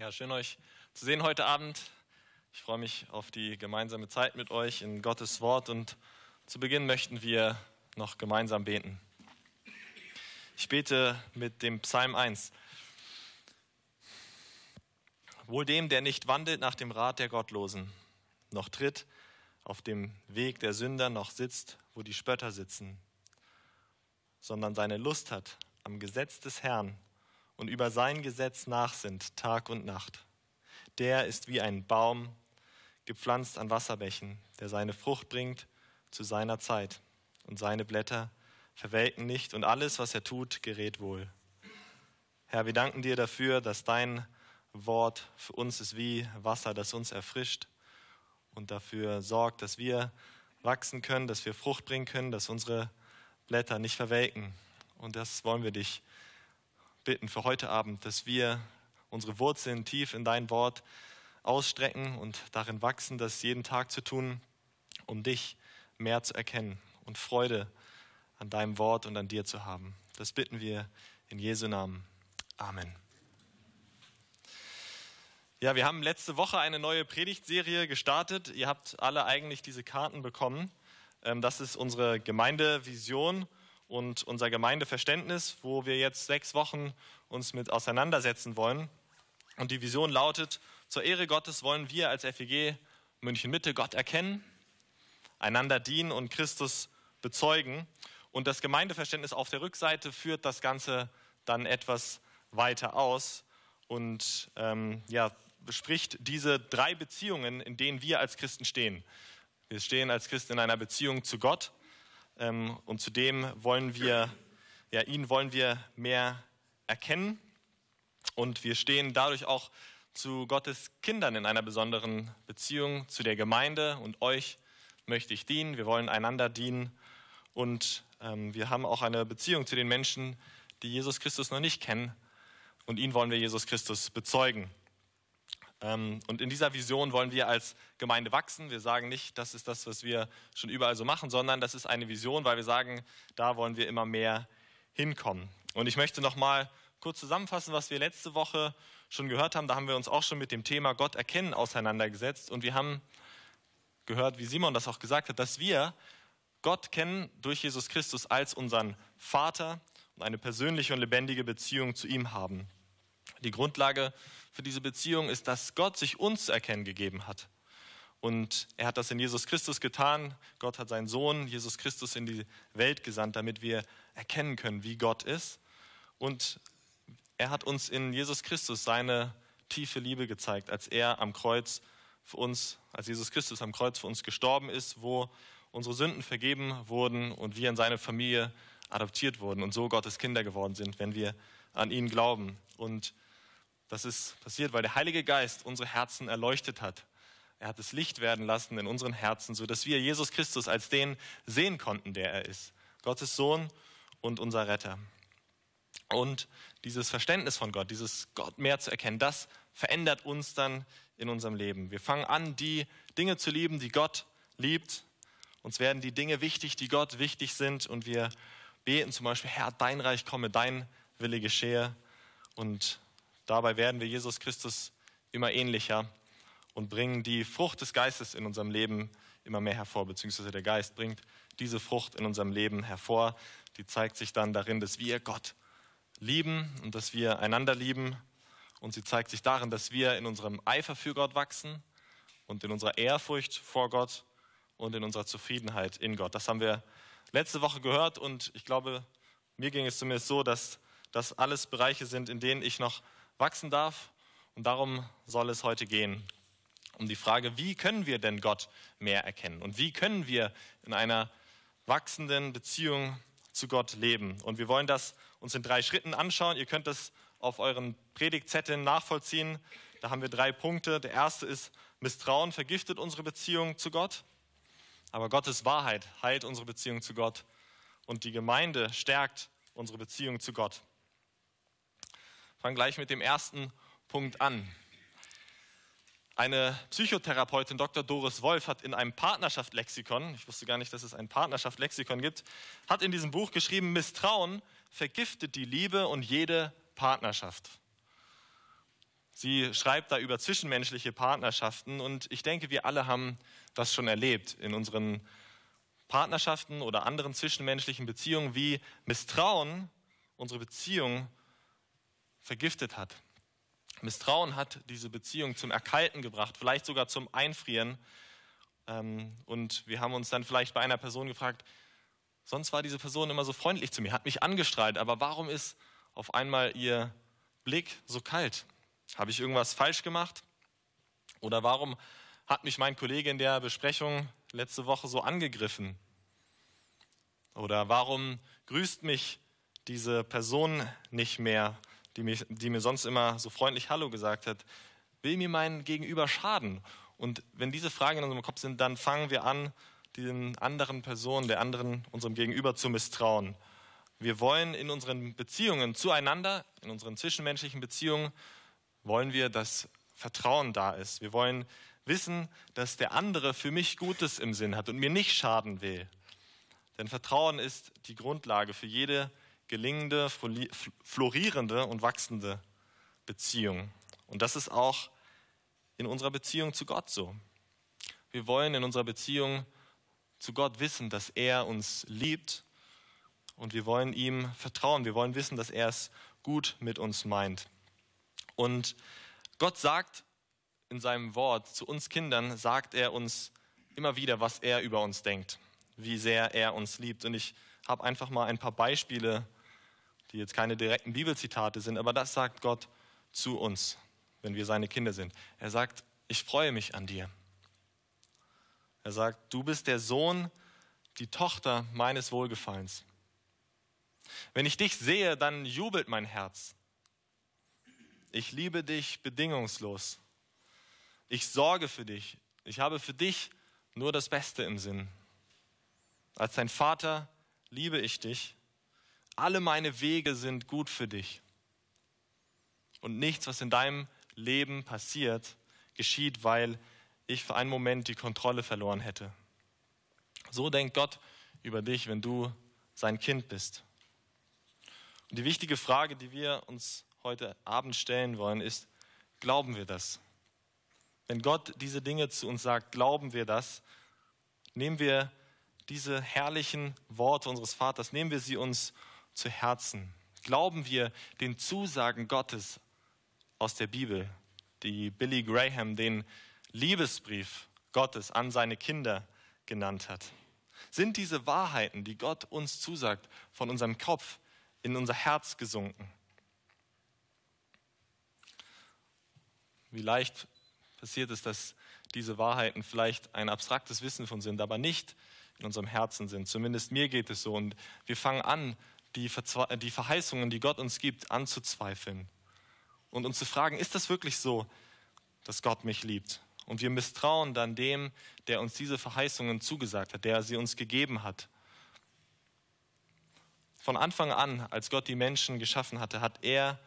Ja, schön euch zu sehen heute Abend. Ich freue mich auf die gemeinsame Zeit mit euch in Gottes Wort und zu Beginn möchten wir noch gemeinsam beten. Ich bete mit dem Psalm 1. Wohl dem, der nicht wandelt nach dem Rat der Gottlosen, noch tritt auf dem Weg der Sünder, noch sitzt, wo die Spötter sitzen, sondern seine Lust hat am Gesetz des Herrn und über sein Gesetz nachsinnt Tag und Nacht. Der ist wie ein Baum, gepflanzt an Wasserbächen, der seine Frucht bringt zu seiner Zeit und seine Blätter verwelken nicht und alles, was er tut, gerät wohl. Herr, wir danken dir dafür, dass dein Wort für uns ist wie Wasser, das uns erfrischt und dafür sorgt, dass wir wachsen können, dass wir Frucht bringen können, dass unsere Blätter nicht verwelken. Und das wollen wir dich bitten für heute Abend, dass wir unsere Wurzeln tief in dein Wort ausstrecken und darin wachsen, das jeden Tag zu tun, um dich mehr zu erkennen und Freude an deinem Wort und an dir zu haben. Das bitten wir in Jesu Namen. Amen. Ja, wir haben letzte Woche eine neue Predigtserie gestartet. Ihr habt alle eigentlich diese Karten bekommen. Ähm, das ist unsere Gemeindevision und unser Gemeindeverständnis, wo wir jetzt sechs Wochen uns mit auseinandersetzen wollen. Und die Vision lautet, zur Ehre Gottes wollen wir als FEG München Mitte Gott erkennen, einander dienen und Christus bezeugen. Und das Gemeindeverständnis auf der Rückseite führt das Ganze dann etwas weiter aus und ähm, ja, bespricht diese drei Beziehungen, in denen wir als Christen stehen. Wir stehen als Christen in einer Beziehung zu Gott, und zudem wollen wir, ja, ihn wollen wir mehr erkennen. Und wir stehen dadurch auch zu Gottes Kindern in einer besonderen Beziehung, zu der Gemeinde und euch möchte ich dienen. Wir wollen einander dienen und ähm, wir haben auch eine Beziehung zu den Menschen, die Jesus Christus noch nicht kennen und ihn wollen wir Jesus Christus bezeugen. Ähm, und in dieser Vision wollen wir als Gemeinde wachsen. Wir sagen nicht, das ist das, was wir schon überall so machen, sondern das ist eine Vision, weil wir sagen, da wollen wir immer mehr hinkommen. Und ich möchte noch mal kurz zusammenfassen, was wir letzte Woche schon gehört haben. Da haben wir uns auch schon mit dem Thema Gott erkennen auseinandergesetzt und wir haben gehört, wie Simon das auch gesagt hat, dass wir Gott kennen durch Jesus Christus als unseren Vater und eine persönliche und lebendige Beziehung zu ihm haben. Die Grundlage für diese Beziehung ist, dass Gott sich uns zu erkennen gegeben hat. Und er hat das in Jesus Christus getan. Gott hat seinen Sohn, Jesus Christus, in die Welt gesandt, damit wir erkennen können, wie Gott ist. Und er hat uns in Jesus Christus seine tiefe Liebe gezeigt, als er am Kreuz für uns, als Jesus Christus am Kreuz für uns gestorben ist, wo unsere Sünden vergeben wurden und wir in seine Familie adoptiert wurden und so Gottes Kinder geworden sind, wenn wir an ihn glauben. Und das ist passiert, weil der Heilige Geist unsere Herzen erleuchtet hat. Er hat das Licht werden lassen in unseren Herzen, sodass wir Jesus Christus als den sehen konnten, der er ist. Gottes Sohn und unser Retter. Und dieses Verständnis von Gott, dieses Gott mehr zu erkennen, das verändert uns dann in unserem Leben. Wir fangen an, die Dinge zu lieben, die Gott liebt. Uns werden die Dinge wichtig, die Gott wichtig sind. Und wir beten zum Beispiel, Herr, dein Reich komme, dein Wille geschehe. Und Dabei werden wir Jesus Christus immer ähnlicher und bringen die Frucht des Geistes in unserem Leben immer mehr hervor, beziehungsweise der Geist bringt diese Frucht in unserem Leben hervor. Die zeigt sich dann darin, dass wir Gott lieben und dass wir einander lieben. Und sie zeigt sich darin, dass wir in unserem Eifer für Gott wachsen und in unserer Ehrfurcht vor Gott und in unserer Zufriedenheit in Gott. Das haben wir letzte Woche gehört und ich glaube, mir ging es zumindest so, dass das alles Bereiche sind, in denen ich noch wachsen darf. Und darum soll es heute gehen. Um die Frage, wie können wir denn Gott mehr erkennen? Und wie können wir in einer wachsenden Beziehung zu Gott leben? Und wir wollen das uns in drei Schritten anschauen. Ihr könnt das auf euren Predigtzetteln nachvollziehen. Da haben wir drei Punkte. Der erste ist, Misstrauen vergiftet unsere Beziehung zu Gott. Aber Gottes Wahrheit heilt unsere Beziehung zu Gott. Und die Gemeinde stärkt unsere Beziehung zu Gott fange gleich mit dem ersten Punkt an. Eine Psychotherapeutin, Dr. Doris Wolf, hat in einem Partnerschaftslexikon, ich wusste gar nicht, dass es ein Partnerschaftslexikon gibt, hat in diesem Buch geschrieben, Misstrauen vergiftet die Liebe und jede Partnerschaft. Sie schreibt da über zwischenmenschliche Partnerschaften und ich denke, wir alle haben das schon erlebt in unseren Partnerschaften oder anderen zwischenmenschlichen Beziehungen, wie Misstrauen unsere Beziehung vergiftet hat. Misstrauen hat diese Beziehung zum Erkalten gebracht, vielleicht sogar zum Einfrieren. Ähm, und wir haben uns dann vielleicht bei einer Person gefragt, sonst war diese Person immer so freundlich zu mir, hat mich angestrahlt, aber warum ist auf einmal ihr Blick so kalt? Habe ich irgendwas falsch gemacht? Oder warum hat mich mein Kollege in der Besprechung letzte Woche so angegriffen? Oder warum grüßt mich diese Person nicht mehr, die, mich, die mir sonst immer so freundlich Hallo gesagt hat? Will mir mein Gegenüber schaden? Und wenn diese Fragen in unserem Kopf sind, dann fangen wir an, den anderen Personen, der anderen, unserem Gegenüber zu misstrauen. Wir wollen in unseren Beziehungen zueinander, in unseren zwischenmenschlichen Beziehungen, wollen wir, dass Vertrauen da ist. Wir wollen wissen, dass der andere für mich Gutes im Sinn hat und mir nicht schaden will. Denn Vertrauen ist die Grundlage für jede gelingende, florierende und wachsende Beziehung. Und das ist auch in unserer Beziehung zu Gott so. Wir wollen in unserer Beziehung zu Gott wissen, dass er uns liebt und wir wollen ihm vertrauen. Wir wollen wissen, dass er es gut mit uns meint. Und Gott sagt in seinem Wort zu uns Kindern, sagt er uns immer wieder, was er über uns denkt, wie sehr er uns liebt. Und ich habe einfach mal ein paar Beispiele, die jetzt keine direkten Bibelzitate sind, aber das sagt Gott zu uns, wenn wir seine Kinder sind. Er sagt, ich freue mich an dir. Er sagt, du bist der Sohn, die Tochter meines Wohlgefallens. Wenn ich dich sehe, dann jubelt mein Herz. Ich liebe dich bedingungslos. Ich sorge für dich. Ich habe für dich nur das Beste im Sinn. Als dein Vater liebe ich dich. Alle meine Wege sind gut für dich. Und nichts, was in deinem Leben passiert, geschieht, weil ich für einen Moment die Kontrolle verloren hätte. So denkt Gott über dich, wenn du sein Kind bist. Und die wichtige Frage, die wir uns heute Abend stellen wollen, ist, glauben wir das? Wenn Gott diese Dinge zu uns sagt, glauben wir das? Nehmen wir diese herrlichen Worte unseres Vaters, nehmen wir sie uns zu Herzen? Glauben wir den Zusagen Gottes aus der Bibel, die Billy Graham den Liebesbrief Gottes an seine Kinder genannt hat. Sind diese Wahrheiten, die Gott uns zusagt, von unserem Kopf in unser Herz gesunken? Wie leicht passiert es, dass diese Wahrheiten vielleicht ein abstraktes Wissen von sind, aber nicht in unserem Herzen sind. Zumindest mir geht es so. Und wir fangen an, die, die Verheißungen, die Gott uns gibt, anzuzweifeln und uns zu fragen, ist das wirklich so, dass Gott mich liebt? Und wir misstrauen dann dem, der uns diese Verheißungen zugesagt hat, der sie uns gegeben hat. Von Anfang an, als Gott die Menschen geschaffen hatte, hat er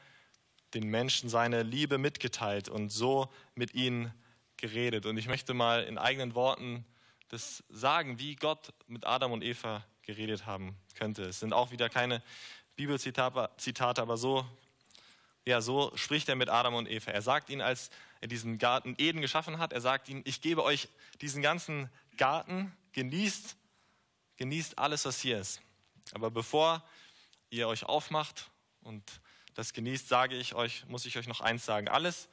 den Menschen seine Liebe mitgeteilt und so mit ihnen geredet. Und ich möchte mal in eigenen Worten das sagen, wie Gott mit Adam und Eva geredet haben könnte. Es sind auch wieder keine Bibelzitate, aber so, ja, so spricht er mit Adam und Eva. Er sagt ihnen, als er diesen Garten Eden geschaffen hat. Er sagt ihnen, ich gebe euch diesen ganzen Garten, genießt, genießt alles, was hier ist. Aber bevor ihr euch aufmacht und das genießt, sage ich euch, muss ich euch noch eins sagen. Alles,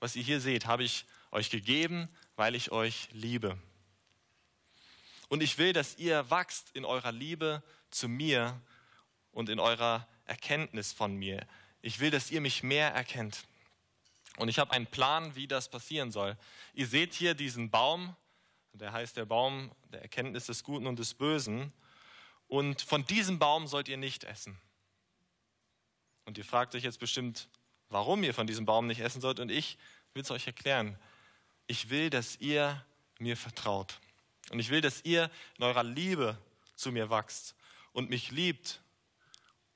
was ihr hier seht, habe ich euch gegeben, weil ich euch liebe. Und ich will, dass ihr wachst in eurer Liebe zu mir und in eurer Erkenntnis von mir. Ich will, dass ihr mich mehr erkennt. Und ich habe einen Plan, wie das passieren soll. Ihr seht hier diesen Baum, der heißt der Baum der Erkenntnis des Guten und des Bösen. Und von diesem Baum sollt ihr nicht essen. Und ihr fragt euch jetzt bestimmt, warum ihr von diesem Baum nicht essen sollt. Und ich will es euch erklären. Ich will, dass ihr mir vertraut. Und ich will, dass ihr in eurer Liebe zu mir wachst und mich liebt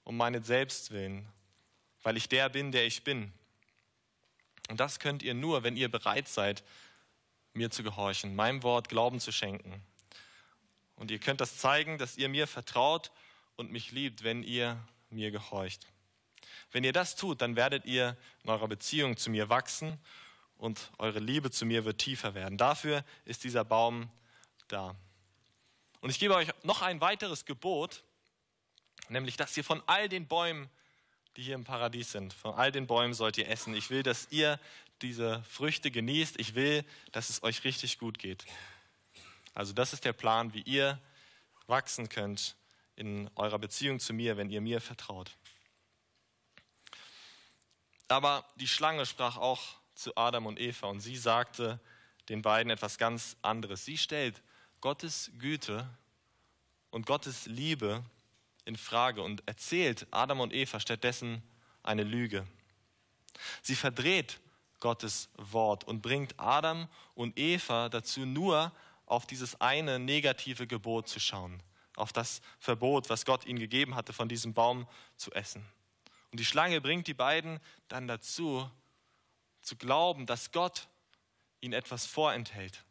um meinen Selbstwillen, weil ich der bin, der ich bin. Und das könnt ihr nur, wenn ihr bereit seid, mir zu gehorchen, meinem Wort Glauben zu schenken. Und ihr könnt das zeigen, dass ihr mir vertraut und mich liebt, wenn ihr mir gehorcht. Wenn ihr das tut, dann werdet ihr in eurer Beziehung zu mir wachsen und eure Liebe zu mir wird tiefer werden. Dafür ist dieser Baum da. Und ich gebe euch noch ein weiteres Gebot, nämlich dass ihr von all den Bäumen, die hier im Paradies sind, von all den Bäumen sollt ihr essen. Ich will, dass ihr diese Früchte genießt. Ich will, dass es euch richtig gut geht. Also das ist der Plan, wie ihr wachsen könnt in eurer Beziehung zu mir, wenn ihr mir vertraut. Aber die Schlange sprach auch zu Adam und Eva und sie sagte den beiden etwas ganz anderes. Sie stellt Gottes Güte und Gottes Liebe in Frage und erzählt Adam und Eva stattdessen eine Lüge. Sie verdreht Gottes Wort und bringt Adam und Eva dazu, nur auf dieses eine negative Gebot zu schauen, auf das Verbot, was Gott ihnen gegeben hatte, von diesem Baum zu essen. Und die Schlange bringt die beiden dann dazu, zu glauben, dass Gott ihnen etwas vorenthält.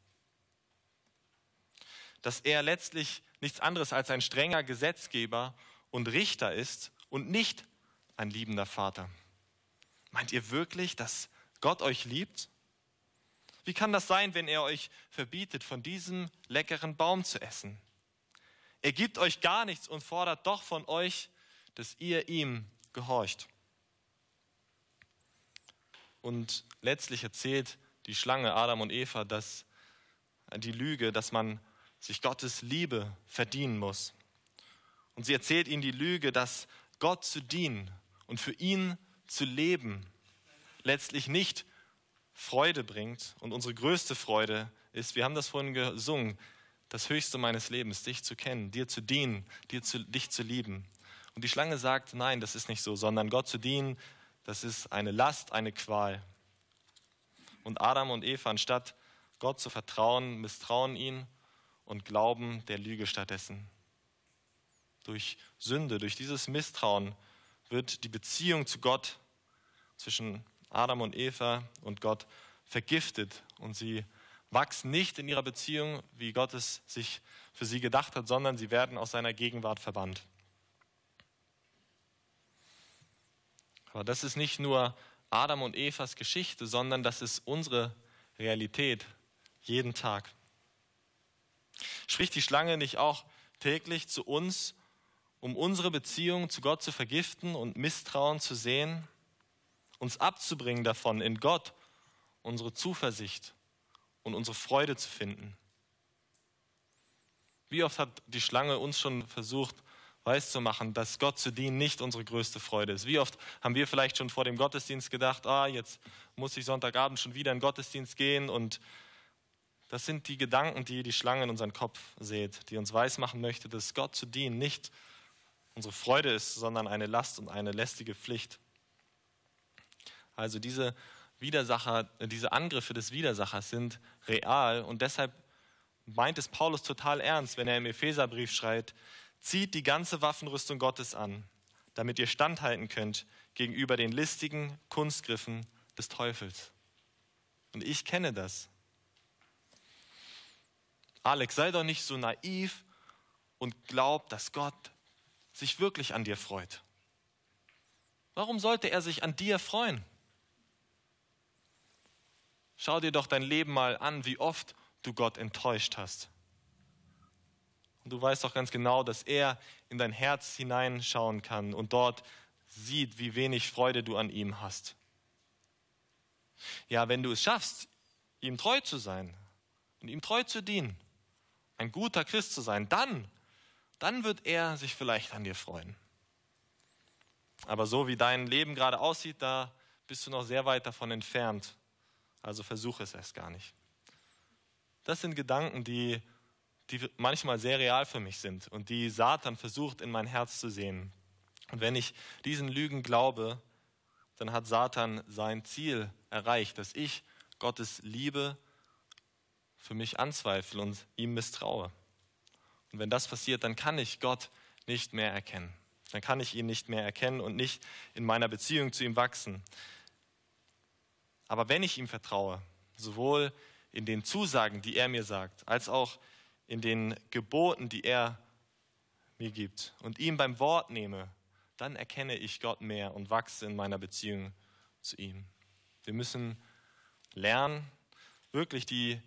Dass er letztlich nichts anderes als ein strenger Gesetzgeber und Richter ist und nicht ein liebender Vater. Meint ihr wirklich, dass Gott euch liebt? Wie kann das sein, wenn er euch verbietet, von diesem leckeren Baum zu essen? Er gibt euch gar nichts und fordert doch von euch, dass ihr ihm gehorcht. Und letztlich erzählt die Schlange Adam und Eva, dass die Lüge, dass man sich Gottes Liebe verdienen muss. Und sie erzählt ihnen die Lüge, dass Gott zu dienen und für ihn zu leben letztlich nicht Freude bringt. Und unsere größte Freude ist, wir haben das vorhin gesungen, das Höchste meines Lebens, dich zu kennen, dir zu dienen, dir zu, dich zu lieben. Und die Schlange sagt, nein, das ist nicht so, sondern Gott zu dienen, das ist eine Last, eine Qual. Und Adam und Eva, anstatt Gott zu vertrauen, misstrauen ihn und glauben der Lüge stattdessen. Durch Sünde, durch dieses Misstrauen wird die Beziehung zu Gott zwischen Adam und Eva und Gott vergiftet und sie wachsen nicht in ihrer Beziehung, wie Gott es sich für sie gedacht hat, sondern sie werden aus seiner Gegenwart verbannt. Aber das ist nicht nur Adam und Evas Geschichte, sondern das ist unsere Realität jeden Tag. Spricht die Schlange nicht auch täglich zu uns, um unsere Beziehung zu Gott zu vergiften und Misstrauen zu sehen? uns abzubringen davon, in Gott unsere Zuversicht und unsere Freude zu finden. Wie oft hat die Schlange uns schon versucht, weiszumachen, dass Gott zu dienen nicht unsere größte Freude ist? Wie oft haben wir vielleicht schon vor dem Gottesdienst gedacht, ah, jetzt muss ich Sonntagabend schon wieder in den Gottesdienst gehen und das sind die Gedanken, die die Schlange in unseren Kopf sät, die uns weismachen möchte, dass Gott zu dienen nicht unsere Freude ist, sondern eine Last und eine lästige Pflicht. Also diese Widersacher, diese Angriffe des Widersachers sind real und deshalb meint es Paulus total ernst, wenn er im Epheserbrief schreibt, zieht die ganze Waffenrüstung Gottes an, damit ihr standhalten könnt gegenüber den listigen Kunstgriffen des Teufels. Und ich kenne das. Alex, sei doch nicht so naiv und glaub, dass Gott sich wirklich an dir freut. Warum sollte er sich an dir freuen? Schau dir doch dein Leben mal an, wie oft du Gott enttäuscht hast. Und du weißt doch ganz genau, dass er in dein Herz hineinschauen kann und dort sieht, wie wenig Freude du an ihm hast. Ja, wenn du es schaffst, ihm treu zu sein und ihm treu zu dienen, ein guter Christ zu sein, dann, dann wird er sich vielleicht an dir freuen. Aber so wie dein Leben gerade aussieht, da bist du noch sehr weit davon entfernt. Also versuche es erst gar nicht. Das sind Gedanken, die, die manchmal sehr real für mich sind und die Satan versucht in mein Herz zu sehen. Und wenn ich diesen Lügen glaube, dann hat Satan sein Ziel erreicht, dass ich Gottes Liebe für mich anzweifle und ihm misstraue. Und wenn das passiert, dann kann ich Gott nicht mehr erkennen. Dann kann ich ihn nicht mehr erkennen und nicht in meiner Beziehung zu ihm wachsen. Aber wenn ich ihm vertraue, sowohl in den Zusagen, die er mir sagt, als auch in den Geboten, die er mir gibt und ihm beim Wort nehme, dann erkenne ich Gott mehr und wachse in meiner Beziehung zu ihm. Wir müssen lernen, wirklich die,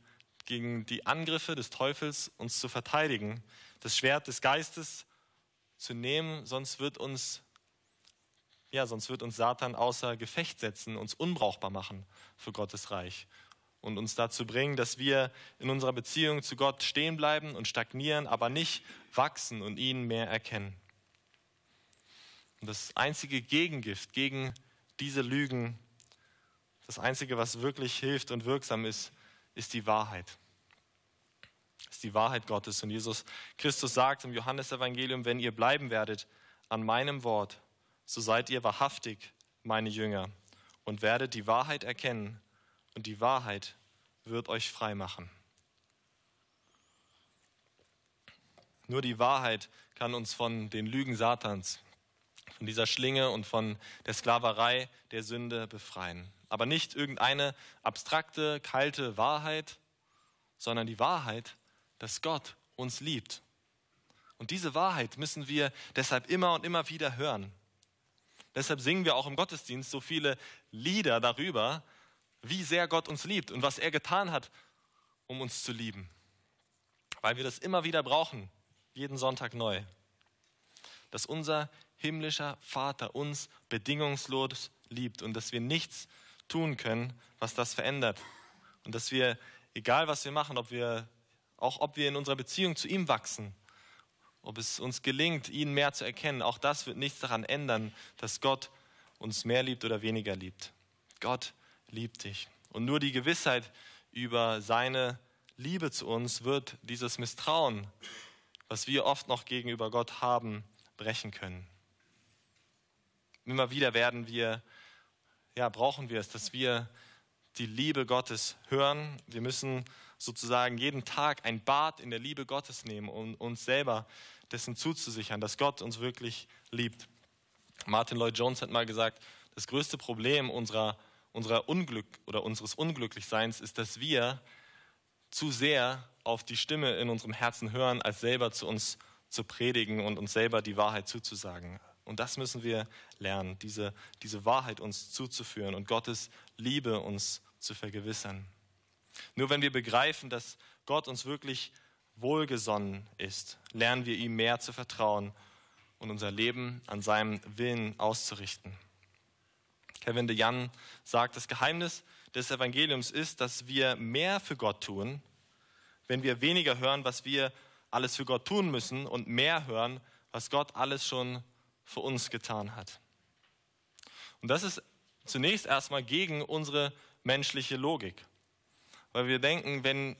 gegen die Angriffe des Teufels uns zu verteidigen, das Schwert des Geistes zu nehmen, sonst wird uns ja, sonst wird uns Satan außer Gefecht setzen, uns unbrauchbar machen für Gottes Reich und uns dazu bringen, dass wir in unserer Beziehung zu Gott stehen bleiben und stagnieren, aber nicht wachsen und ihn mehr erkennen. Und das einzige Gegengift gegen diese Lügen, das einzige, was wirklich hilft und wirksam ist, ist die Wahrheit. Ist die Wahrheit Gottes. Und Jesus Christus sagt im Johannesevangelium, wenn ihr bleiben werdet an meinem Wort, so seid ihr wahrhaftig meine Jünger und werdet die Wahrheit erkennen und die Wahrheit wird euch frei machen. Nur die Wahrheit kann uns von den Lügen Satans, von dieser Schlinge und von der Sklaverei der Sünde befreien. Aber nicht irgendeine abstrakte, kalte Wahrheit, sondern die Wahrheit, dass Gott uns liebt. Und diese Wahrheit müssen wir deshalb immer und immer wieder hören. Deshalb singen wir auch im Gottesdienst so viele Lieder darüber, wie sehr Gott uns liebt und was er getan hat, um uns zu lieben. Weil wir das immer wieder brauchen, jeden Sonntag neu. Dass unser himmlischer Vater uns bedingungslos liebt und dass wir nichts tun können, was das verändert. Und dass wir, egal was wir machen, ob wir, auch ob wir in unserer Beziehung zu ihm wachsen, ob es uns gelingt, ihn mehr zu erkennen, auch das wird nichts daran ändern, dass Gott uns mehr liebt oder weniger liebt. Gott liebt dich. Und nur die Gewissheit über seine Liebe zu uns wird dieses Misstrauen, was wir oft noch gegenüber Gott haben, brechen können. Immer wieder werden wir, ja, brauchen wir es, dass wir die Liebe Gottes hören. Wir müssen sozusagen jeden Tag ein Bad in der Liebe Gottes nehmen, um uns selber dessen zuzusichern, dass Gott uns wirklich liebt. Martin Lloyd Jones hat mal gesagt, das größte Problem unserer, unserer Unglück oder unseres Unglücklichseins ist, dass wir zu sehr auf die Stimme in unserem Herzen hören, als selber zu uns zu predigen und uns selber die Wahrheit zuzusagen. Und das müssen wir lernen, diese, diese Wahrheit uns zuzuführen und Gottes Liebe uns zu vergewissern. Nur wenn wir begreifen, dass Gott uns wirklich wohlgesonnen ist, lernen wir ihm mehr zu vertrauen und unser Leben an seinem Willen auszurichten. Kevin de Jan sagt, das Geheimnis des Evangeliums ist, dass wir mehr für Gott tun, wenn wir weniger hören, was wir alles für Gott tun müssen und mehr hören, was Gott alles schon für uns getan hat. Und das ist zunächst erstmal gegen unsere menschliche Logik. Weil wir denken, wenn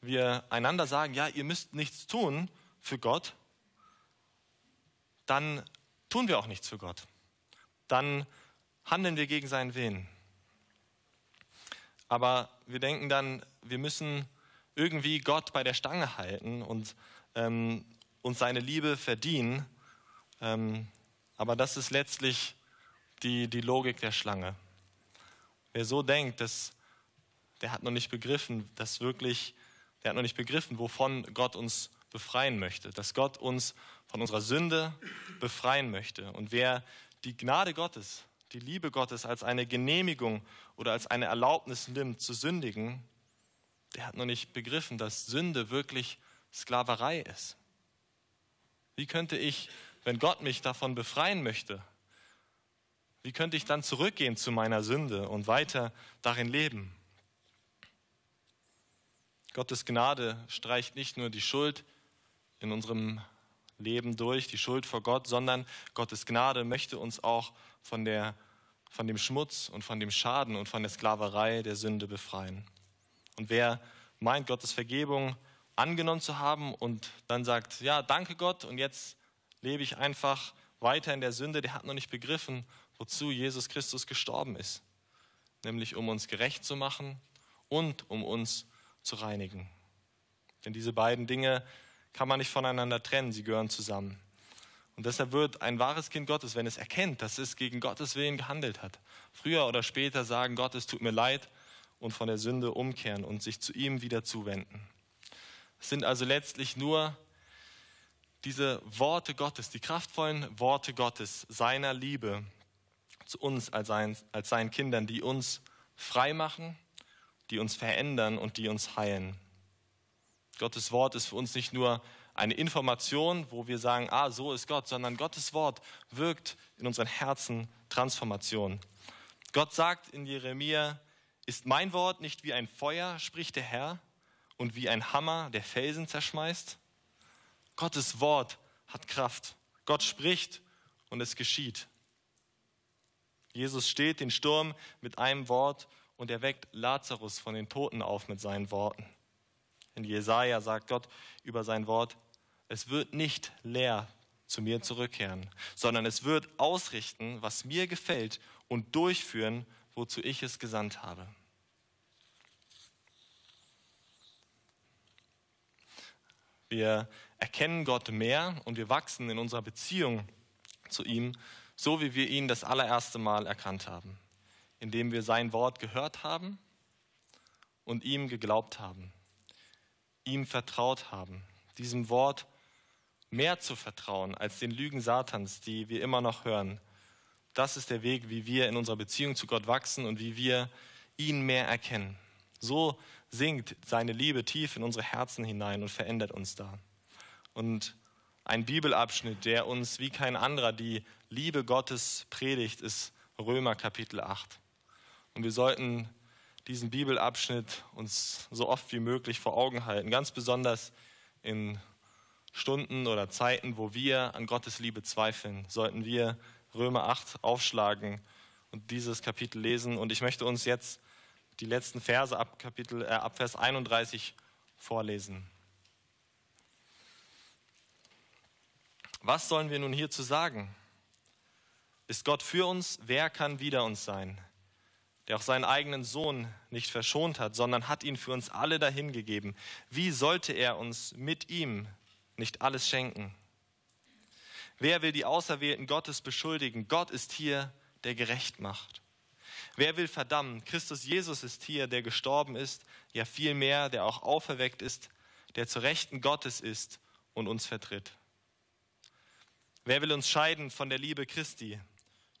wir einander sagen, ja, ihr müsst nichts tun für Gott, dann tun wir auch nichts für Gott. Dann handeln wir gegen seinen Willen. Aber wir denken dann, wir müssen irgendwie Gott bei der Stange halten und ähm, uns seine Liebe verdienen. Ähm, aber das ist letztlich die, die Logik der Schlange. Wer so denkt, dass der hat noch nicht begriffen, dass wirklich, der hat noch nicht begriffen, wovon Gott uns befreien möchte, dass Gott uns von unserer Sünde befreien möchte. Und wer die Gnade Gottes, die Liebe Gottes als eine Genehmigung oder als eine Erlaubnis nimmt zu sündigen, der hat noch nicht begriffen, dass Sünde wirklich Sklaverei ist. Wie könnte ich, wenn Gott mich davon befreien möchte, wie könnte ich dann zurückgehen zu meiner Sünde und weiter darin leben? Gottes Gnade streicht nicht nur die Schuld in unserem Leben durch, die Schuld vor Gott, sondern Gottes Gnade möchte uns auch von, der, von dem Schmutz und von dem Schaden und von der Sklaverei der Sünde befreien. Und wer meint, Gottes Vergebung angenommen zu haben und dann sagt, ja, danke Gott und jetzt lebe ich einfach weiter in der Sünde, der hat noch nicht begriffen, wozu Jesus Christus gestorben ist. Nämlich um uns gerecht zu machen und um uns zu zu reinigen. Denn diese beiden Dinge kann man nicht voneinander trennen, sie gehören zusammen. Und deshalb wird ein wahres Kind Gottes, wenn es erkennt, dass es gegen Gottes Willen gehandelt hat, früher oder später sagen, Gott, es tut mir leid und von der Sünde umkehren und sich zu ihm wieder zuwenden. Es sind also letztlich nur diese Worte Gottes, die kraftvollen Worte Gottes, seiner Liebe zu uns als, sein, als seinen Kindern, die uns frei machen, die uns verändern und die uns heilen. Gottes Wort ist für uns nicht nur eine Information, wo wir sagen, ah, so ist Gott, sondern Gottes Wort wirkt in unseren Herzen Transformation. Gott sagt in Jeremia, ist mein Wort nicht wie ein Feuer, spricht der Herr, und wie ein Hammer, der Felsen zerschmeißt? Gottes Wort hat Kraft. Gott spricht und es geschieht. Jesus steht den Sturm mit einem Wort und er weckt Lazarus von den Toten auf mit seinen Worten. In Jesaja sagt Gott über sein Wort, es wird nicht leer zu mir zurückkehren, sondern es wird ausrichten, was mir gefällt und durchführen, wozu ich es gesandt habe. Wir erkennen Gott mehr und wir wachsen in unserer Beziehung zu ihm, so wie wir ihn das allererste Mal erkannt haben, indem wir sein Wort gehört haben und ihm geglaubt haben, ihm vertraut haben, diesem Wort mehr zu vertrauen als den Lügen Satans, die wir immer noch hören. Das ist der Weg, wie wir in unserer Beziehung zu Gott wachsen und wie wir ihn mehr erkennen. So sinkt seine Liebe tief in unsere Herzen hinein und verändert uns da. Und ein Bibelabschnitt, der uns wie kein anderer die Liebe Gottes predigt, ist Römer Kapitel 8. Und wir sollten diesen Bibelabschnitt uns so oft wie möglich vor Augen halten, ganz besonders in Stunden oder Zeiten, wo wir an Gottes Liebe zweifeln, sollten wir Römer 8 aufschlagen und dieses Kapitel lesen. Und ich möchte uns jetzt die letzten Verse ab, Kapitel, äh, ab Vers 31 vorlesen. Was sollen wir nun hierzu sagen? Ist Gott für uns? Wer kann wider uns sein? Der auch seinen eigenen Sohn nicht verschont hat, sondern hat ihn für uns alle dahingegeben. Wie sollte er uns mit ihm nicht alles schenken? Wer will die Auserwählten Gottes beschuldigen? Gott ist hier, der gerecht macht. Wer will verdammen? Christus Jesus ist hier, der gestorben ist, ja vielmehr, der auch auferweckt ist, der zu Rechten Gottes ist und uns vertritt. Wer will uns scheiden von der Liebe Christi?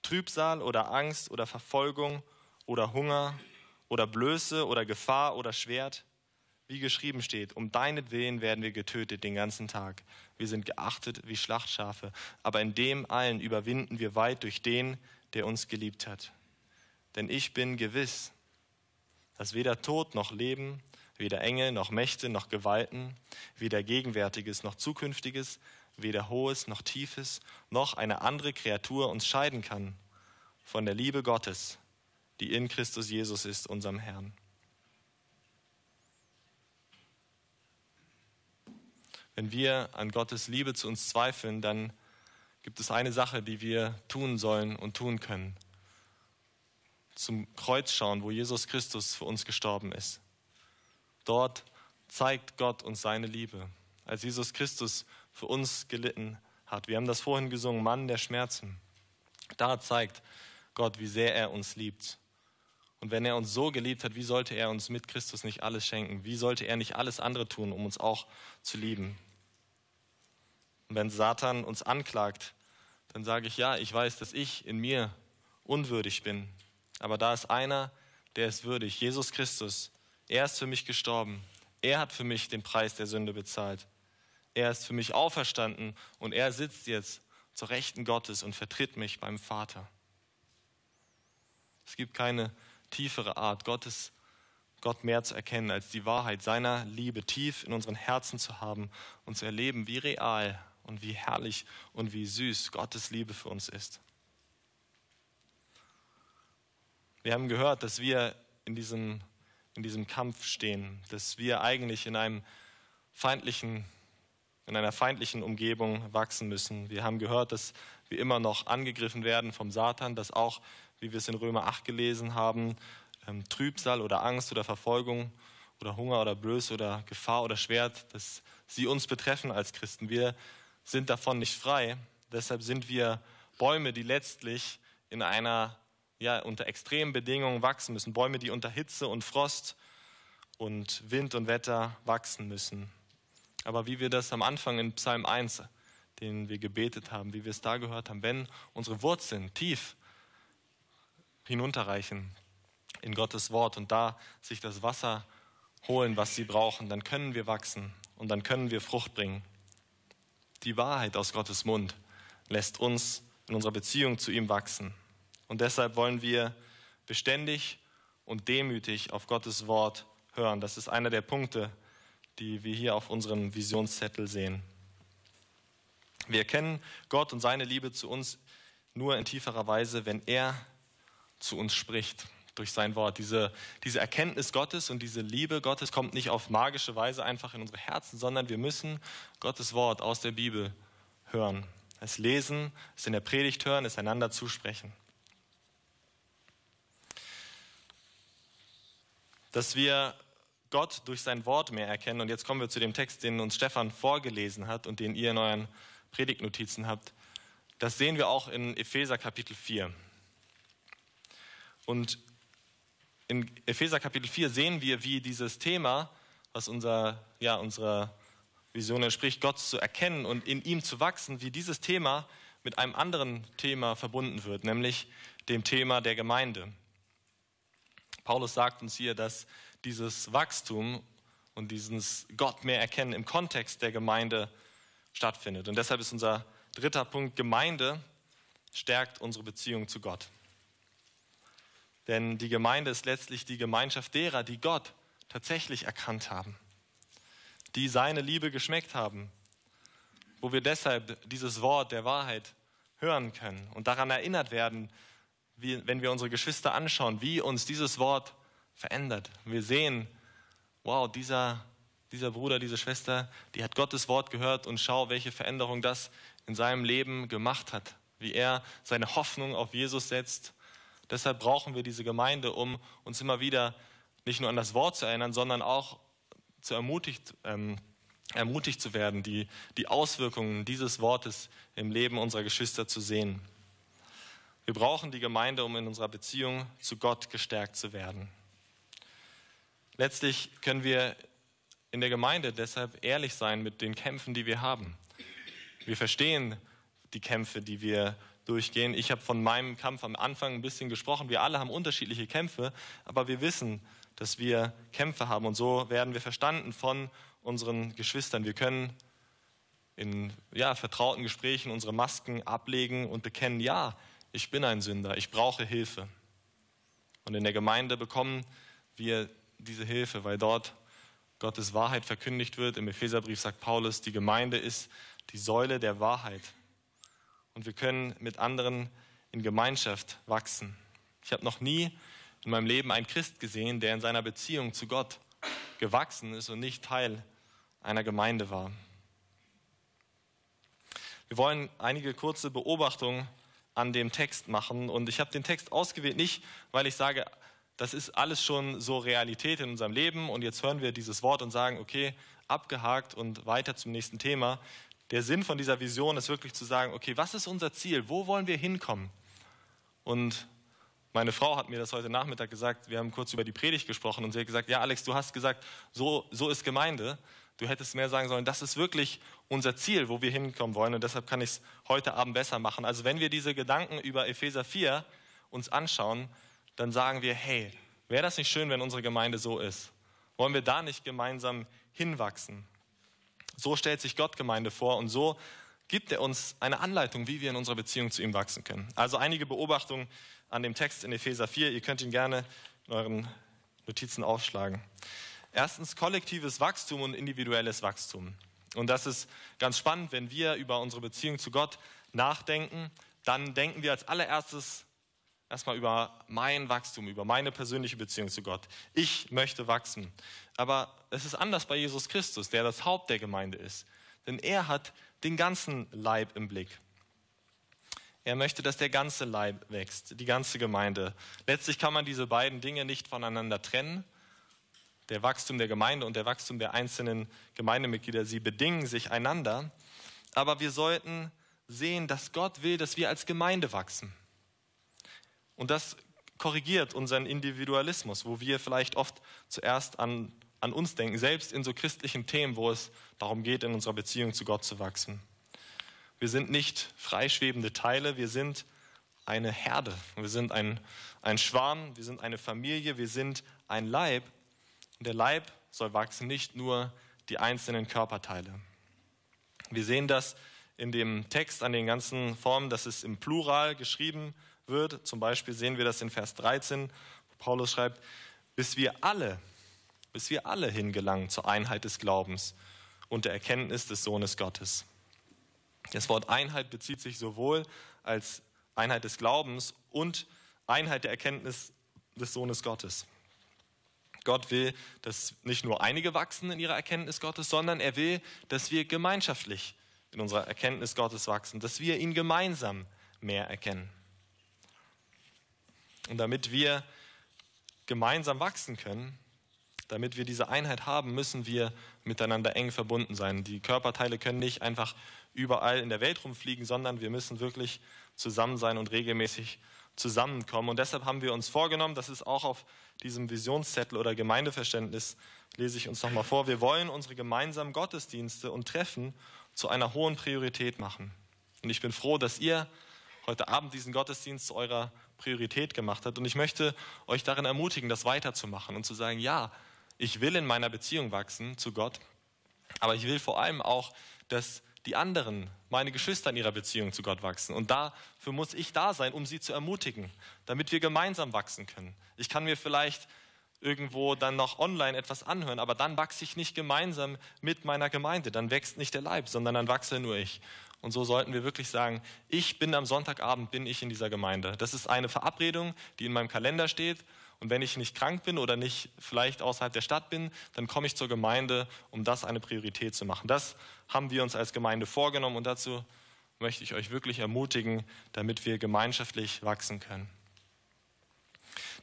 Trübsal oder Angst oder Verfolgung oder Hunger oder Blöße oder Gefahr oder Schwert? Wie geschrieben steht, um deinetwillen werden wir getötet den ganzen Tag. Wir sind geachtet wie Schlachtschafe, aber in dem allen überwinden wir weit durch den, der uns geliebt hat. Denn ich bin gewiss, dass weder Tod noch Leben, weder Engel noch Mächte noch Gewalten, weder Gegenwärtiges noch Zukünftiges, weder Hohes noch Tiefes, noch eine andere Kreatur uns scheiden kann von der Liebe Gottes, die in Christus Jesus ist, unserem Herrn. Wenn wir an Gottes Liebe zu uns zweifeln, dann gibt es eine Sache, die wir tun sollen und tun können zum Kreuz schauen, wo Jesus Christus für uns gestorben ist. Dort zeigt Gott uns seine Liebe, als Jesus Christus für uns gelitten hat. Wir haben das vorhin gesungen, Mann der Schmerzen. Da zeigt Gott, wie sehr er uns liebt. Und wenn er uns so geliebt hat, wie sollte er uns mit Christus nicht alles schenken? Wie sollte er nicht alles andere tun, um uns auch zu lieben? Und wenn Satan uns anklagt, dann sage ich, ja, ich weiß, dass ich in mir unwürdig bin, aber da ist einer, der ist würdig, Jesus Christus. Er ist für mich gestorben. Er hat für mich den Preis der Sünde bezahlt. Er ist für mich auferstanden und er sitzt jetzt zur Rechten Gottes und vertritt mich beim Vater. Es gibt keine tiefere Art, Gottes, Gott mehr zu erkennen, als die Wahrheit seiner Liebe tief in unseren Herzen zu haben und zu erleben, wie real und wie herrlich und wie süß Gottes Liebe für uns ist. Wir haben gehört, dass wir in diesem, in diesem Kampf stehen, dass wir eigentlich in einem feindlichen, in einer feindlichen Umgebung wachsen müssen. Wir haben gehört, dass wir immer noch angegriffen werden vom Satan, dass auch, wie wir es in Römer 8 gelesen haben, ähm, Trübsal oder Angst oder Verfolgung oder Hunger oder Blöße oder Gefahr oder Schwert, dass sie uns betreffen als Christen. Wir sind davon nicht frei. Deshalb sind wir Bäume, die letztlich in einer ja, unter extremen Bedingungen wachsen müssen. Bäume, die unter Hitze und Frost und Wind und Wetter wachsen müssen. Aber wie wir das am Anfang in Psalm 1 den wir gebetet haben, wie wir es da gehört haben, wenn unsere Wurzeln tief hinunterreichen in Gottes Wort und da sich das Wasser holen, was sie brauchen, dann können wir wachsen und dann können wir Frucht bringen. Die Wahrheit aus Gottes Mund lässt uns in unserer Beziehung zu ihm wachsen. Und deshalb wollen wir beständig und demütig auf Gottes Wort hören. Das ist einer der Punkte, die wir hier auf unserem Visionszettel sehen. Wir erkennen Gott und seine Liebe zu uns nur in tieferer Weise, wenn er zu uns spricht durch sein Wort. Diese, diese Erkenntnis Gottes und diese Liebe Gottes kommt nicht auf magische Weise einfach in unsere Herzen, sondern wir müssen Gottes Wort aus der Bibel hören. Es lesen, es in der Predigt hören, es einander zusprechen. Dass wir Gott durch sein Wort mehr erkennen. Und jetzt kommen wir zu dem Text, den uns Stefan vorgelesen hat und den ihr in euren Predigtnotizen habt. Das sehen wir auch in Epheser Kapitel 4. Und in Epheser Kapitel 4 sehen wir, wie dieses Thema, was unser, ja, unserer Vision entspricht, Gott zu erkennen und in ihm zu wachsen, wie dieses Thema mit einem anderen Thema verbunden wird, nämlich dem Thema der Gemeinde. Paulus sagt uns hier, dass dieses Wachstum und dieses Gott mehr erkennen im Kontext der Gemeinde stattfindet. Und deshalb ist unser dritter Punkt, Gemeinde stärkt unsere Beziehung zu Gott. Denn die Gemeinde ist letztlich die Gemeinschaft derer, die Gott tatsächlich erkannt haben, die seine Liebe geschmeckt haben, wo wir deshalb dieses Wort der Wahrheit hören können und daran erinnert werden, wie, wenn wir unsere Geschwister anschauen, wie uns dieses Wort verändert. Wir sehen, wow, dieser, dieser Bruder, diese Schwester, die hat Gottes Wort gehört und schau, welche Veränderung das in seinem Leben gemacht hat, wie er seine Hoffnung auf Jesus setzt Deshalb brauchen wir diese Gemeinde, um uns immer wieder nicht nur an das Wort zu erinnern, sondern auch zu ermutigt, ähm, ermutigt zu werden, die, die Auswirkungen dieses Wortes im Leben unserer Geschwister zu sehen. Wir brauchen die Gemeinde, um in unserer Beziehung zu Gott gestärkt zu werden. Letztlich können wir in der Gemeinde deshalb ehrlich sein mit den Kämpfen, die wir haben. Wir verstehen die Kämpfe, die wir durchgehen. Ich habe von meinem Kampf am Anfang ein bisschen gesprochen. Wir alle haben unterschiedliche Kämpfe, aber wir wissen, dass wir Kämpfe haben und so werden wir verstanden von unseren Geschwistern. Wir können in ja, vertrauten Gesprächen unsere Masken ablegen und bekennen, ja, ich bin ein Sünder, ich brauche Hilfe. Und in der Gemeinde bekommen wir diese Hilfe, weil dort Gottes Wahrheit verkündigt wird. Im Epheserbrief sagt Paulus, die Gemeinde ist die Säule der Wahrheit und wir können mit anderen in Gemeinschaft wachsen. Ich habe noch nie in meinem Leben einen Christ gesehen, der in seiner Beziehung zu Gott gewachsen ist und nicht Teil einer Gemeinde war. Wir wollen einige kurze Beobachtungen an dem Text machen und ich habe den Text ausgewählt nicht, weil ich sage, das ist alles schon so Realität in unserem Leben und jetzt hören wir dieses Wort und sagen, okay, abgehakt und weiter zum nächsten Thema. Der Sinn von dieser Vision ist wirklich zu sagen, okay, was ist unser Ziel? Wo wollen wir hinkommen? Und meine Frau hat mir das heute Nachmittag gesagt, wir haben kurz über die Predigt gesprochen und sie hat gesagt, ja Alex, du hast gesagt, so, so ist Gemeinde. Du hättest mehr sagen sollen, das ist wirklich unser Ziel, wo wir hinkommen wollen und deshalb kann ich es heute Abend besser machen. Also wenn wir diese Gedanken über Epheser 4 uns anschauen, dann sagen wir, hey, wäre das nicht schön, wenn unsere Gemeinde so ist? Wollen wir da nicht gemeinsam hinwachsen? So stellt sich Gott Gemeinde vor und so gibt er uns eine Anleitung, wie wir in unserer Beziehung zu ihm wachsen können. Also einige Beobachtungen an dem Text in Epheser 4. Ihr könnt ihn gerne in euren Notizen aufschlagen. Erstens kollektives Wachstum und individuelles Wachstum. Und das ist ganz spannend, wenn wir über unsere Beziehung zu Gott nachdenken, dann denken wir als allererstes erstmal über mein Wachstum, über meine persönliche Beziehung zu Gott. Ich möchte wachsen. Aber es ist anders bei Jesus Christus, der das Haupt der Gemeinde ist. Denn er hat den ganzen Leib im Blick. Er möchte, dass der ganze Leib wächst, die ganze Gemeinde. Letztlich kann man diese beiden Dinge nicht voneinander trennen. Der Wachstum der Gemeinde und der Wachstum der einzelnen Gemeindemitglieder, sie bedingen sich einander. Aber wir sollten sehen, dass Gott will, dass wir als Gemeinde wachsen. Und das korrigiert unseren Individualismus, wo wir vielleicht oft zuerst an, an uns denken, selbst in so christlichen Themen, wo es darum geht, in unserer Beziehung zu Gott zu wachsen. Wir sind nicht freischwebende Teile, wir sind eine Herde, wir sind ein, ein Schwarm, wir sind eine Familie, wir sind ein Leib. Und der Leib soll wachsen, nicht nur die einzelnen Körperteile. Wir sehen das in dem Text an den ganzen Formen, dass es im Plural geschrieben wird. Zum Beispiel sehen wir das in Vers 13, wo Paulus schreibt, bis wir alle, bis wir alle hingelangen zur Einheit des Glaubens und der Erkenntnis des Sohnes Gottes. Das Wort Einheit bezieht sich sowohl als Einheit des Glaubens und Einheit der Erkenntnis des Sohnes Gottes. Gott will, dass nicht nur einige wachsen in ihrer Erkenntnis Gottes, sondern er will, dass wir gemeinschaftlich in unserer Erkenntnis Gottes wachsen, dass wir ihn gemeinsam mehr erkennen. Und damit wir gemeinsam wachsen können, damit wir diese Einheit haben, müssen wir miteinander eng verbunden sein. Die Körperteile können nicht einfach überall in der Welt rumfliegen, sondern wir müssen wirklich zusammen sein und regelmäßig zusammenkommen. Und deshalb haben wir uns vorgenommen, das ist auch auf diesem Visionszettel oder Gemeindeverständnis, lese ich uns nochmal vor, wir wollen unsere gemeinsamen Gottesdienste und Treffen zu einer hohen Priorität machen. Und ich bin froh, dass ihr heute Abend diesen Gottesdienst zu eurer Priorität gemacht habt. Und ich möchte euch darin ermutigen, das weiterzumachen und zu sagen, ja, ich will in meiner Beziehung wachsen zu Gott, aber ich will vor allem auch, dass die anderen, meine Geschwister in ihrer Beziehung zu Gott wachsen. Und dafür muss ich da sein, um sie zu ermutigen, damit wir gemeinsam wachsen können. Ich kann mir vielleicht irgendwo dann noch online etwas anhören, aber dann wachse ich nicht gemeinsam mit meiner Gemeinde. Dann wächst nicht der Leib, sondern dann wachse nur ich. Und so sollten wir wirklich sagen, ich bin am Sonntagabend, bin ich in dieser Gemeinde. Das ist eine Verabredung, die in meinem Kalender steht und wenn ich nicht krank bin oder nicht vielleicht außerhalb der Stadt bin, dann komme ich zur Gemeinde, um das eine Priorität zu machen. Das haben wir uns als Gemeinde vorgenommen und dazu möchte ich euch wirklich ermutigen, damit wir gemeinschaftlich wachsen können.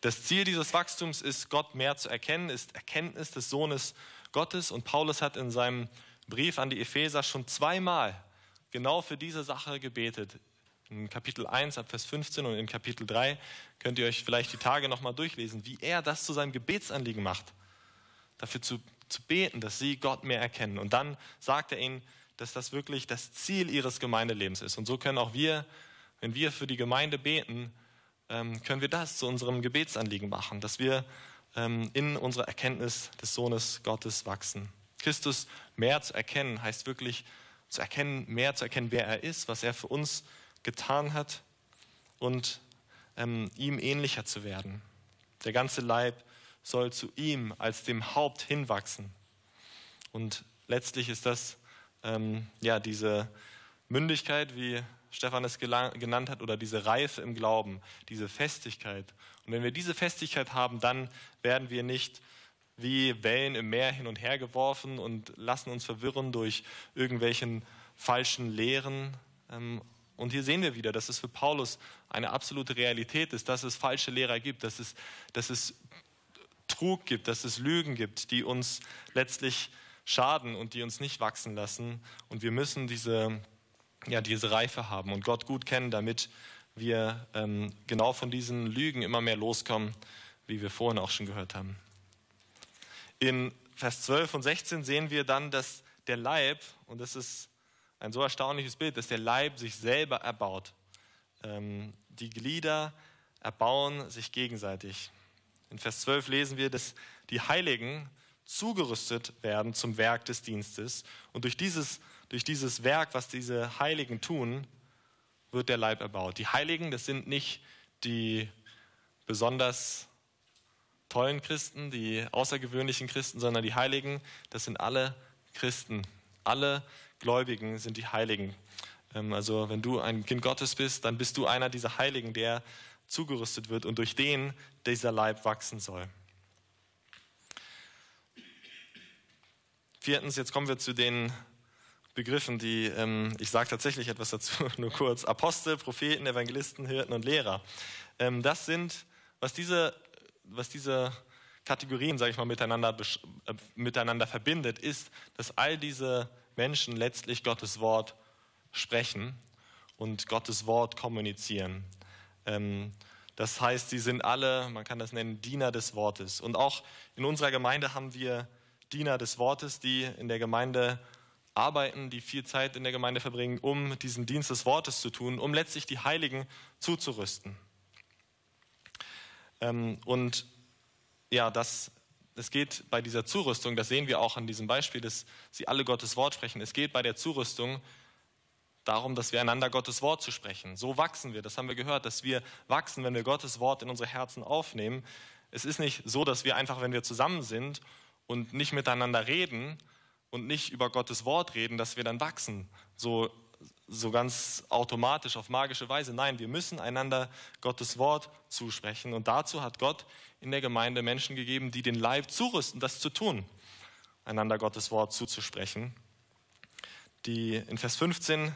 Das Ziel dieses Wachstums ist, Gott mehr zu erkennen, ist Erkenntnis des Sohnes Gottes. Und Paulus hat in seinem Brief an die Epheser schon zweimal genau für diese Sache gebetet. In Kapitel 1 ab Vers 15 und in Kapitel 3 könnt ihr euch vielleicht die Tage nochmal durchlesen, wie er das zu seinem Gebetsanliegen macht. Dafür zu, zu beten, dass sie Gott mehr erkennen. Und dann sagt er ihnen, dass das wirklich das Ziel ihres Gemeindelebens ist. Und so können auch wir, wenn wir für die Gemeinde beten, ähm, können wir das zu unserem Gebetsanliegen machen, dass wir ähm, in unserer Erkenntnis des Sohnes Gottes wachsen. Christus mehr zu erkennen heißt wirklich zu erkennen, mehr zu erkennen, wer er ist, was er für uns getan hat und ähm, ihm ähnlicher zu werden. Der ganze Leib soll zu ihm als dem Haupt hinwachsen. Und letztlich ist das ähm, ja diese Mündigkeit, wie Stefan es genannt hat, oder diese Reife im Glauben, diese Festigkeit. Und wenn wir diese Festigkeit haben, dann werden wir nicht wie Wellen im Meer hin und her geworfen und lassen uns verwirren durch irgendwelchen falschen Lehren ähm, und hier sehen wir wieder, dass es für Paulus eine absolute Realität ist, dass es falsche Lehrer gibt, dass es, dass es Trug gibt, dass es Lügen gibt, die uns letztlich schaden und die uns nicht wachsen lassen. Und wir müssen diese, ja, diese Reife haben und Gott gut kennen, damit wir ähm, genau von diesen Lügen immer mehr loskommen, wie wir vorhin auch schon gehört haben. In Vers 12 und 16 sehen wir dann, dass der Leib, und das ist ein so erstaunliches Bild, dass der Leib sich selber erbaut. Ähm, die Glieder erbauen sich gegenseitig. In Vers 12 lesen wir, dass die Heiligen zugerüstet werden zum Werk des Dienstes. Und durch dieses, durch dieses Werk, was diese Heiligen tun, wird der Leib erbaut. Die Heiligen, das sind nicht die besonders tollen Christen, die außergewöhnlichen Christen, sondern die Heiligen, das sind alle Christen. Alle Gläubigen sind die Heiligen. Ähm, also wenn du ein Kind Gottes bist, dann bist du einer dieser Heiligen, der zugerüstet wird und durch den dieser Leib wachsen soll. Viertens, jetzt kommen wir zu den Begriffen, die, ähm, ich sage tatsächlich etwas dazu, nur kurz, Apostel, Propheten, Evangelisten, Hirten und Lehrer. Ähm, das sind, was diese, was diese Kategorien, sage ich mal, miteinander, äh, miteinander verbindet, ist, dass all diese Menschen letztlich Gottes Wort sprechen und Gottes Wort kommunizieren. Ähm, das heißt, sie sind alle, man kann das nennen, Diener des Wortes. Und auch in unserer Gemeinde haben wir Diener des Wortes, die in der Gemeinde arbeiten, die viel Zeit in der Gemeinde verbringen, um diesen Dienst des Wortes zu tun, um letztlich die Heiligen zuzurüsten. Ähm, und ja, das, es geht bei dieser Zurüstung, das sehen wir auch an diesem Beispiel, dass sie alle Gottes Wort sprechen. Es geht bei der Zurüstung darum, dass wir einander Gottes Wort zu sprechen. So wachsen wir, das haben wir gehört, dass wir wachsen, wenn wir Gottes Wort in unsere Herzen aufnehmen. Es ist nicht so, dass wir einfach, wenn wir zusammen sind und nicht miteinander reden und nicht über Gottes Wort reden, dass wir dann wachsen. So, so ganz automatisch auf magische Weise. Nein, wir müssen einander Gottes Wort zusprechen. Und dazu hat Gott in der Gemeinde Menschen gegeben, die den Leib zurüsten, das zu tun, einander Gottes Wort zuzusprechen. Die in Vers 15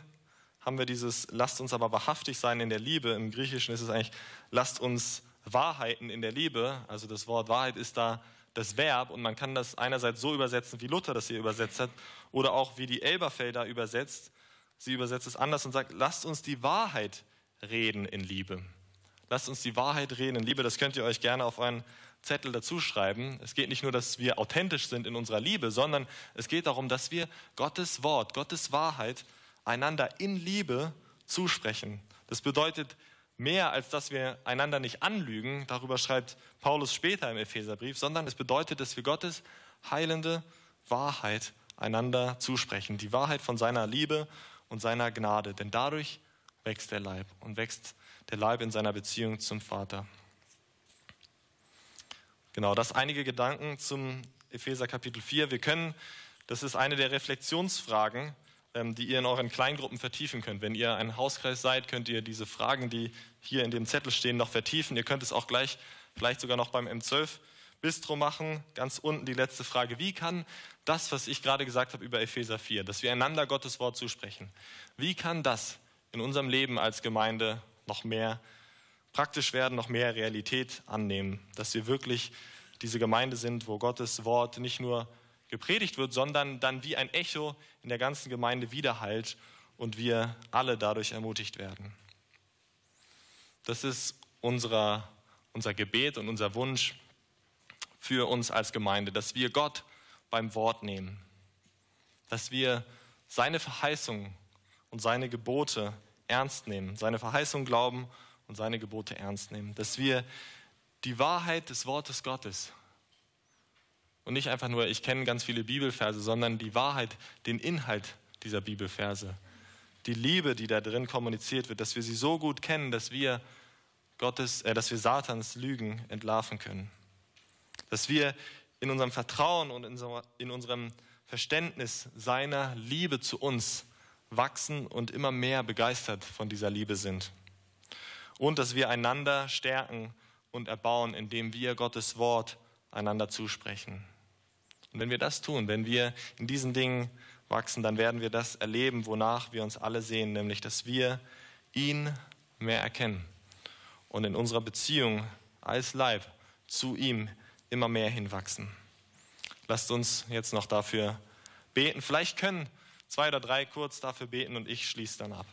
haben wir dieses Lasst uns aber wahrhaftig sein in der Liebe. Im Griechischen ist es eigentlich Lasst uns Wahrheiten in der Liebe. Also das Wort Wahrheit ist da das Verb und man kann das einerseits so übersetzen, wie Luther das hier übersetzt hat, oder auch wie die Elberfelder übersetzt. Sie übersetzt es anders und sagt, lasst uns die Wahrheit reden in Liebe. Lasst uns die Wahrheit reden in Liebe. Das könnt ihr euch gerne auf einen Zettel dazu schreiben. Es geht nicht nur, dass wir authentisch sind in unserer Liebe, sondern es geht darum, dass wir Gottes Wort, Gottes Wahrheit einander in Liebe zusprechen. Das bedeutet mehr, als dass wir einander nicht anlügen, darüber schreibt Paulus später im Epheserbrief, sondern es bedeutet, dass wir Gottes heilende Wahrheit einander zusprechen. Die Wahrheit von seiner Liebe und seiner Gnade. Denn dadurch wächst der Leib und wächst der Leib in seiner Beziehung zum Vater. Genau, das einige Gedanken zum Epheser Kapitel 4. Wir können, das ist eine der Reflexionsfragen, ähm, die ihr in euren Kleingruppen vertiefen könnt. Wenn ihr ein Hauskreis seid, könnt ihr diese Fragen, die hier in dem Zettel stehen, noch vertiefen. Ihr könnt es auch gleich, vielleicht sogar noch beim M12 Bistro machen. Ganz unten die letzte Frage. Wie kann das, was ich gerade gesagt habe über Epheser 4, dass wir einander Gottes Wort zusprechen, wie kann das in unserem Leben als Gemeinde noch mehr praktisch werden, noch mehr Realität annehmen, dass wir wirklich diese Gemeinde sind, wo Gottes Wort nicht nur gepredigt wird, sondern dann wie ein Echo in der ganzen Gemeinde widerhallt und wir alle dadurch ermutigt werden. Das ist unser, unser Gebet und unser Wunsch für uns als Gemeinde, dass wir Gott beim Wort nehmen, dass wir seine Verheißung und seine Gebote ernst nehmen, seine Verheißung glauben und seine Gebote ernst nehmen, dass wir die Wahrheit des Wortes Gottes und nicht einfach nur, ich kenne ganz viele Bibelverse, sondern die Wahrheit, den Inhalt dieser Bibelverse. Die Liebe, die da drin kommuniziert wird, dass wir sie so gut kennen, dass wir Gottes, äh, dass wir Satans Lügen entlarven können. Dass wir in unserem Vertrauen und in unserem Verständnis seiner Liebe zu uns wachsen und immer mehr begeistert von dieser Liebe sind. Und dass wir einander stärken und erbauen, indem wir Gottes Wort einander zusprechen. Und wenn wir das tun, wenn wir in diesen Dingen wachsen, dann werden wir das erleben, wonach wir uns alle sehen, nämlich dass wir ihn mehr erkennen und in unserer Beziehung als Leib zu ihm immer mehr hinwachsen. Lasst uns jetzt noch dafür beten. Vielleicht können zwei oder drei kurz dafür beten und ich schließe dann ab.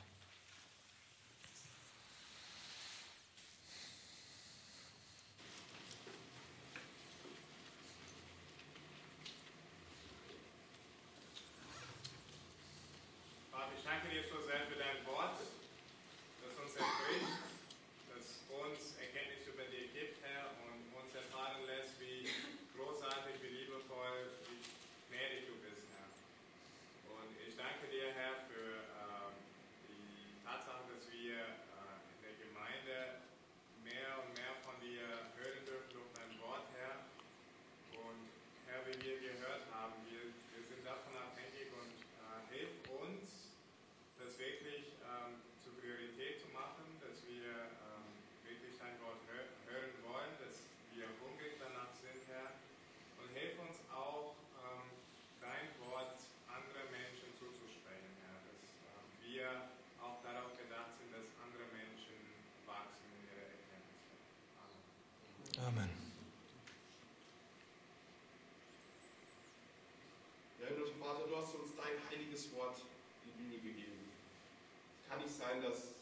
Heiliges Wort, die Bibel, gegeben. Kann nicht sein, dass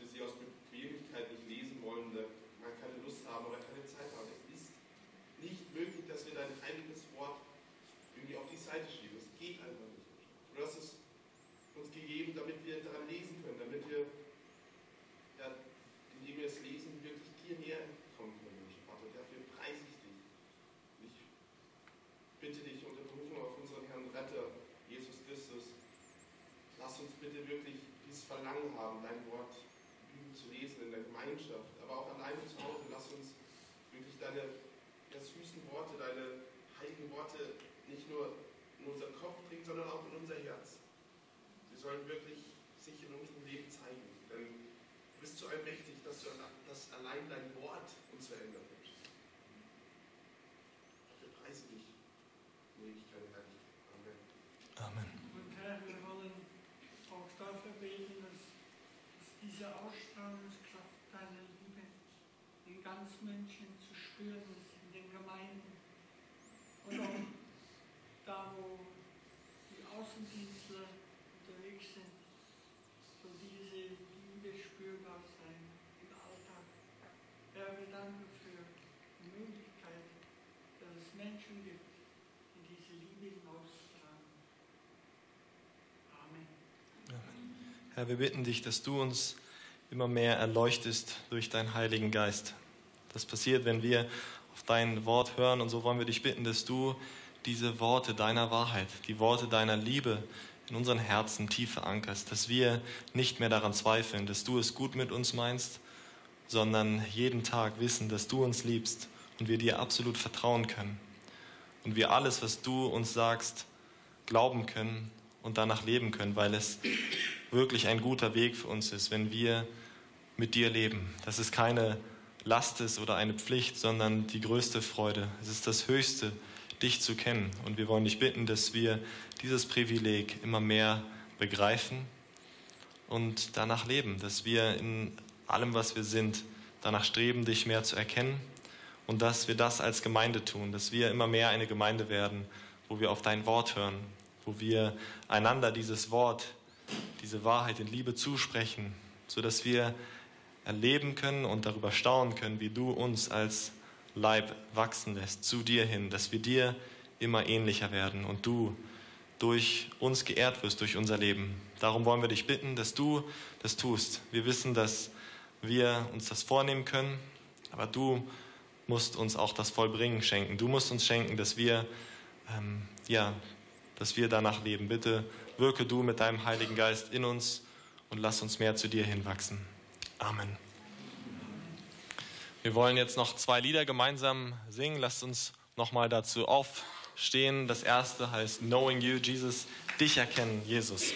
wir sie aus Bequemlichkeit nicht lesen wollen, da man keine Lust haben oder keine Zeit haben. Es ist nicht möglich, dass wir dein heiliges Wort irgendwie auf die Seite schieben. Es geht einfach nicht. Du hast es Verlangen haben, dein Wort zu lesen in der Gemeinschaft, aber auch alleine zu Hause. Lass uns wirklich deine ja, süßen Worte, deine heiligen Worte nicht nur in unser Kopf bringen, sondern auch in unser Herz. Sie sollen wirklich sich in unserem Leben zeigen. Denn du bist so allmächtig, dass, du, dass allein dein Wort uns verändert. Dafür preise dich in Ewigkeit herrlich. Amen. Amen. Und Herr, wir wollen auch dafür beten, dass, dass diese Ausstrahlungskraft deiner Liebe in ganz Menschen zu spüren ist, in den Gemeinden. Und auch da, wo die Außendienstler unterwegs sind, soll diese Liebe spürbar sein im Alltag. Herr, wir danken für die Möglichkeit, dass es Menschen gibt, die diese Liebe hinaustragen. Amen. Herr, wir bitten dich, dass du uns immer mehr erleuchtest durch deinen Heiligen Geist. Das passiert, wenn wir auf dein Wort hören und so wollen wir dich bitten, dass du diese Worte deiner Wahrheit, die Worte deiner Liebe in unseren Herzen tief verankerst, dass wir nicht mehr daran zweifeln, dass du es gut mit uns meinst, sondern jeden Tag wissen, dass du uns liebst und wir dir absolut vertrauen können und wir alles, was du uns sagst, glauben können und danach leben können, weil es wirklich ein guter Weg für uns ist, wenn wir mit dir leben. Dass es keine Last ist oder eine Pflicht, sondern die größte Freude. Es ist das Höchste, dich zu kennen. Und wir wollen dich bitten, dass wir dieses Privileg immer mehr begreifen und danach leben, dass wir in allem, was wir sind, danach streben, dich mehr zu erkennen. Und dass wir das als Gemeinde tun, dass wir immer mehr eine Gemeinde werden, wo wir auf dein Wort hören, wo wir einander dieses Wort, diese Wahrheit in Liebe zusprechen, sodass wir erleben können und darüber staunen können, wie du uns als Leib wachsen lässt, zu dir hin, dass wir dir immer ähnlicher werden und du durch uns geehrt wirst, durch unser Leben. Darum wollen wir dich bitten, dass du das tust. Wir wissen, dass wir uns das vornehmen können, aber du musst uns auch das Vollbringen schenken. Du musst uns schenken, dass wir, ähm, ja, dass wir danach leben. Bitte wirke du mit deinem Heiligen Geist in uns und lass uns mehr zu dir hinwachsen. Amen. Wir wollen jetzt noch zwei Lieder gemeinsam singen. Lasst uns nochmal dazu aufstehen. Das erste heißt Knowing You, Jesus, dich erkennen, Jesus.